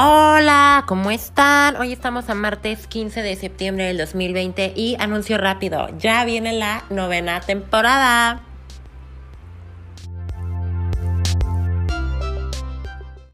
Hola, ¿cómo están? Hoy estamos a martes 15 de septiembre del 2020 y anuncio rápido, ya viene la novena temporada.